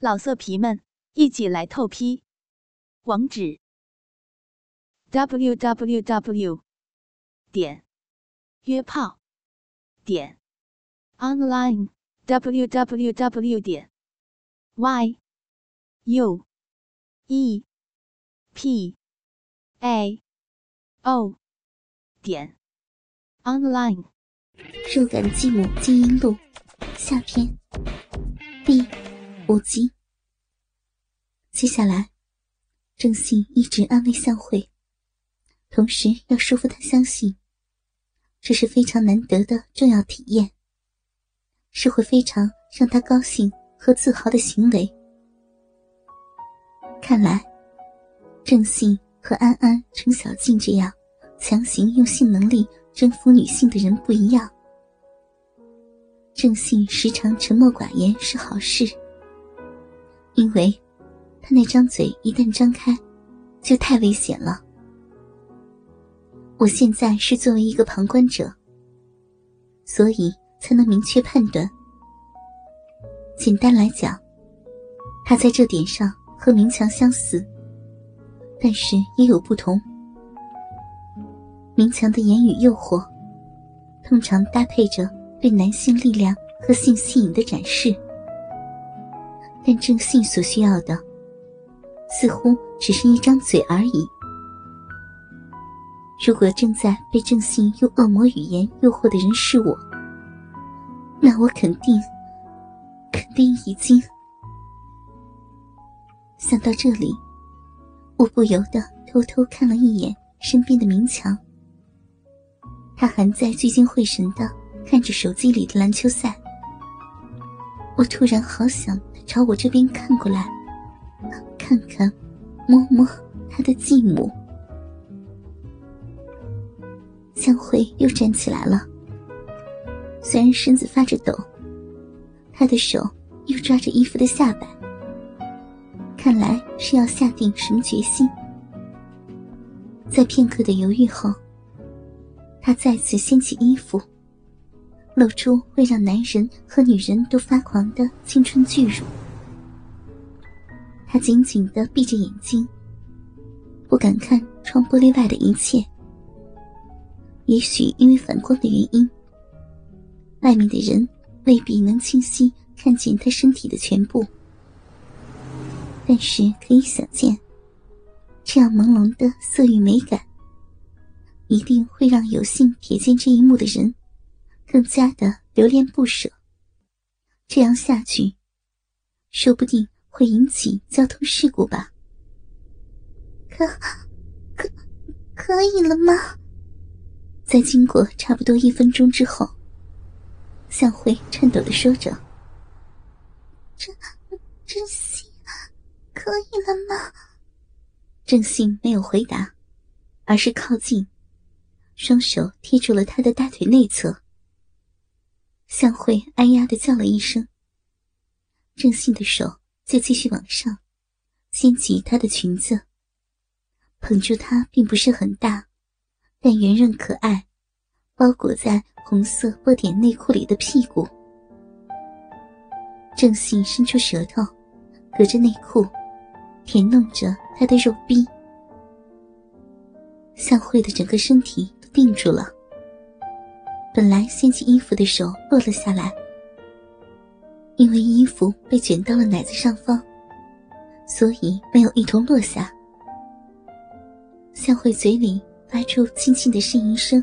老色皮们，一起来透批！网址：w w w 点约炮点 online w w w 点 y u e p a o 点 online。肉感继母金英录下篇五集。接下来，郑信一直安慰向慧，同时要说服她相信，这是非常难得的重要体验，是会非常让她高兴和自豪的行为。看来，郑信和安安、程小静这样强行用性能力。征服女性的人不一样。郑信时常沉默寡言是好事，因为他那张嘴一旦张开，就太危险了。我现在是作为一个旁观者，所以才能明确判断。简单来讲，他在这点上和明强相似，但是也有不同。明强的言语诱惑，通常搭配着对男性力量和性吸引的展示，但郑信所需要的，似乎只是一张嘴而已。如果正在被郑信用恶魔语言诱惑的人是我，那我肯定，肯定已经……想到这里，我不由得偷偷看了一眼身边的明强。他还在聚精会神的看着手机里的篮球赛，我突然好想朝我这边看过来，看看，摸摸他的继母。向慧又站起来了，虽然身子发着抖，他的手又抓着衣服的下摆，看来是要下定什么决心。在片刻的犹豫后。他再次掀起衣服，露出会让男人和女人都发狂的青春巨乳。他紧紧的闭着眼睛，不敢看窗玻璃外的一切。也许因为反光的原因，外面的人未必能清晰看见他身体的全部。但是可以想见，这样朦胧的色欲美感。一定会让有幸瞥见这一幕的人，更加的留恋不舍。这样下去，说不定会引起交通事故吧？可，可，可以了吗？在经过差不多一分钟之后，向慧颤抖的说着：“真，真心，可以了吗？”郑信没有回答，而是靠近。双手贴住了他的大腿内侧，向慧哎呀的叫了一声。郑信的手就继续往上，掀起她的裙子，捧住她并不是很大，但圆润可爱，包裹在红色波点内裤里的屁股。郑信伸出舌头，隔着内裤，舔弄着她的肉壁。向慧的整个身体都。定住了。本来掀起衣服的手落了下来，因为衣服被卷到了奶子上方，所以没有一同落下。向慧嘴里发出轻轻的呻吟声。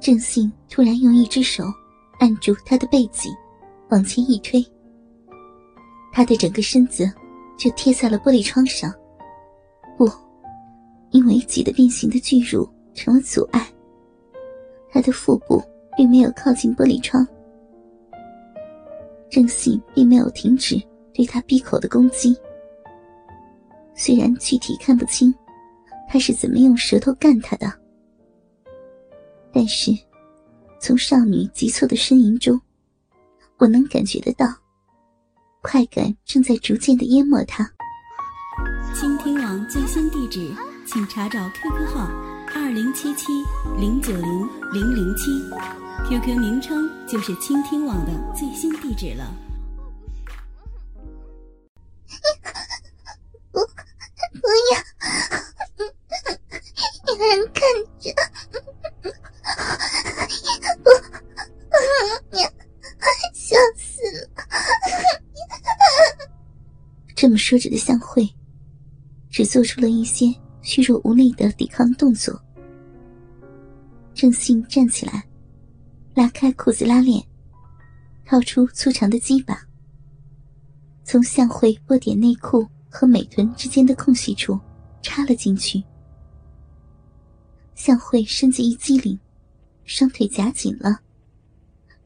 郑信突然用一只手按住她的背脊，往前一推，她的整个身子就贴在了玻璃窗上。不，因为挤得变形的巨乳。成了阻碍。他的腹部并没有靠近玻璃窗，郑信并没有停止对他闭口的攻击。虽然具体看不清他是怎么用舌头干他的，但是从少女急促的呻吟中，我能感觉得到，快感正在逐渐的淹没他。倾听网最新地址，请查找 QQ 号。二零七七零九零零零七，QQ 名称就是倾听网的最新地址了。不，不要，有人看，死了。这么说着的向慧，只做出了一些。虚弱无力的抵抗动作。郑信站起来，拉开裤子拉链，掏出粗长的鸡巴，从向慧波点内裤和美臀之间的空隙处插了进去。向慧身子一激灵，双腿夹紧了，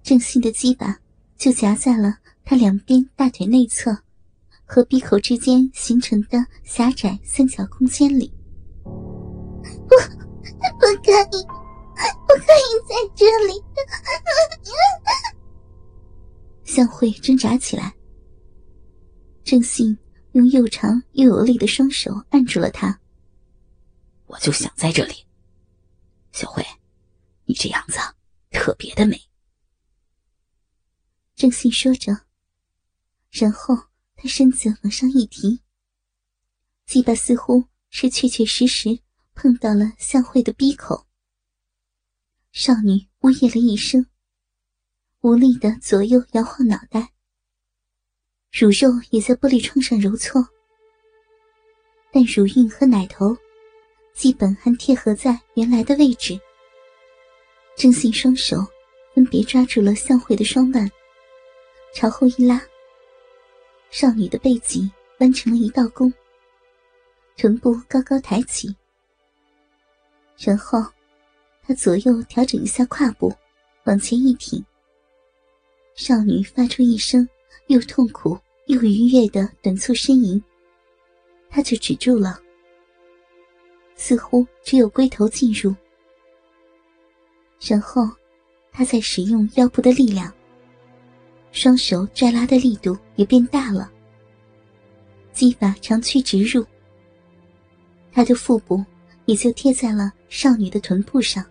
郑信的鸡巴就夹在了他两边大腿内侧和鼻口之间形成的狭窄三角空间里。不，不可以，不可以在这里！向慧挣扎起来，郑信用又长又有力的双手按住了她。我就想在这里。小慧，你这样子特别的美。郑信说着，然后他身子往上一提，鸡巴似乎是确确实实碰到了向慧的鼻口。少女呜咽了一声，无力的左右摇晃脑袋，乳肉也在玻璃窗上揉搓，但乳晕和奶头。基本还贴合在原来的位置。郑信双手分别抓住了向慧的双腕，朝后一拉，少女的背脊弯成了一道弓，臀部高高抬起，然后他左右调整一下胯部，往前一挺。少女发出一声又痛苦又愉悦的短促呻吟，他就止住了。似乎只有龟头进入，然后他在使用腰部的力量，双手拽拉的力度也变大了，技法长驱直入，他的腹部也就贴在了少女的臀部上。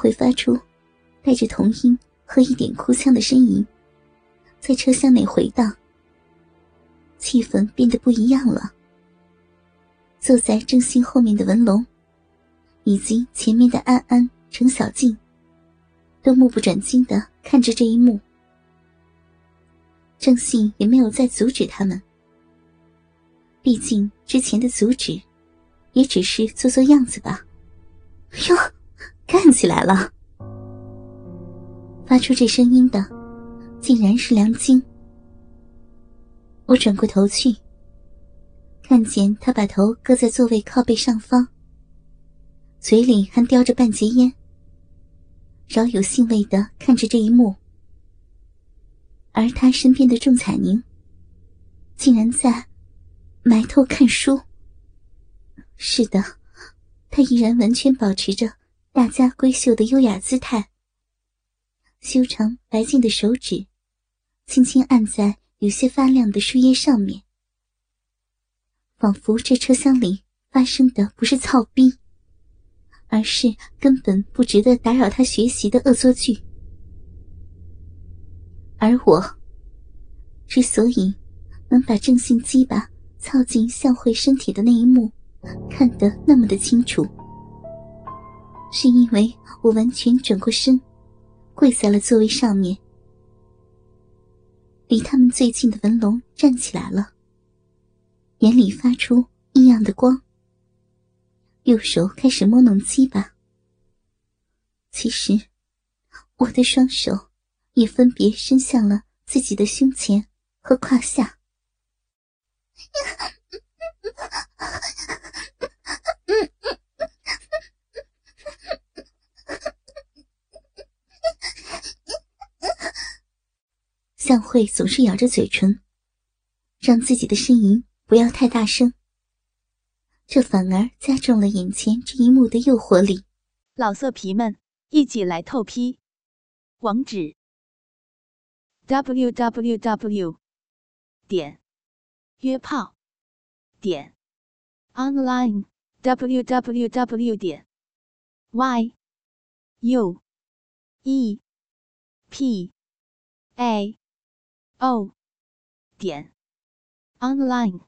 会发出带着童音和一点哭腔的呻吟，在车厢内回荡。气氛变得不一样了。坐在郑信后面的文龙，以及前面的安安、程小静，都目不转睛的看着这一幕。郑信也没有再阻止他们，毕竟之前的阻止，也只是做做样子吧。哟。干起来了！发出这声音的，竟然是梁晶。我转过头去，看见他把头搁在座位靠背上方，嘴里还叼着半截烟，饶有兴味的看着这一幕。而他身边的仲彩宁，竟然在埋头看书。是的，他依然完全保持着。大家闺秀的优雅姿态，修长白净的手指，轻轻按在有些发亮的书页上面，仿佛这车厢里发生的不是操逼，而是根本不值得打扰他学习的恶作剧。而我，之所以能把正性鸡巴操进向慧身体的那一幕看得那么的清楚。是因为我完全转过身，跪在了座位上面。离他们最近的文龙站起来了，眼里发出异样的光。右手开始摸弄鸡巴。其实，我的双手也分别伸向了自己的胸前和胯下。向慧总是咬着嘴唇，让自己的呻吟不要太大声。这反而加重了眼前这一幕的诱惑力。老色皮们，一起来透批！网址：w w w 点约炮点 online w w w 点 y u e p a o。点 online。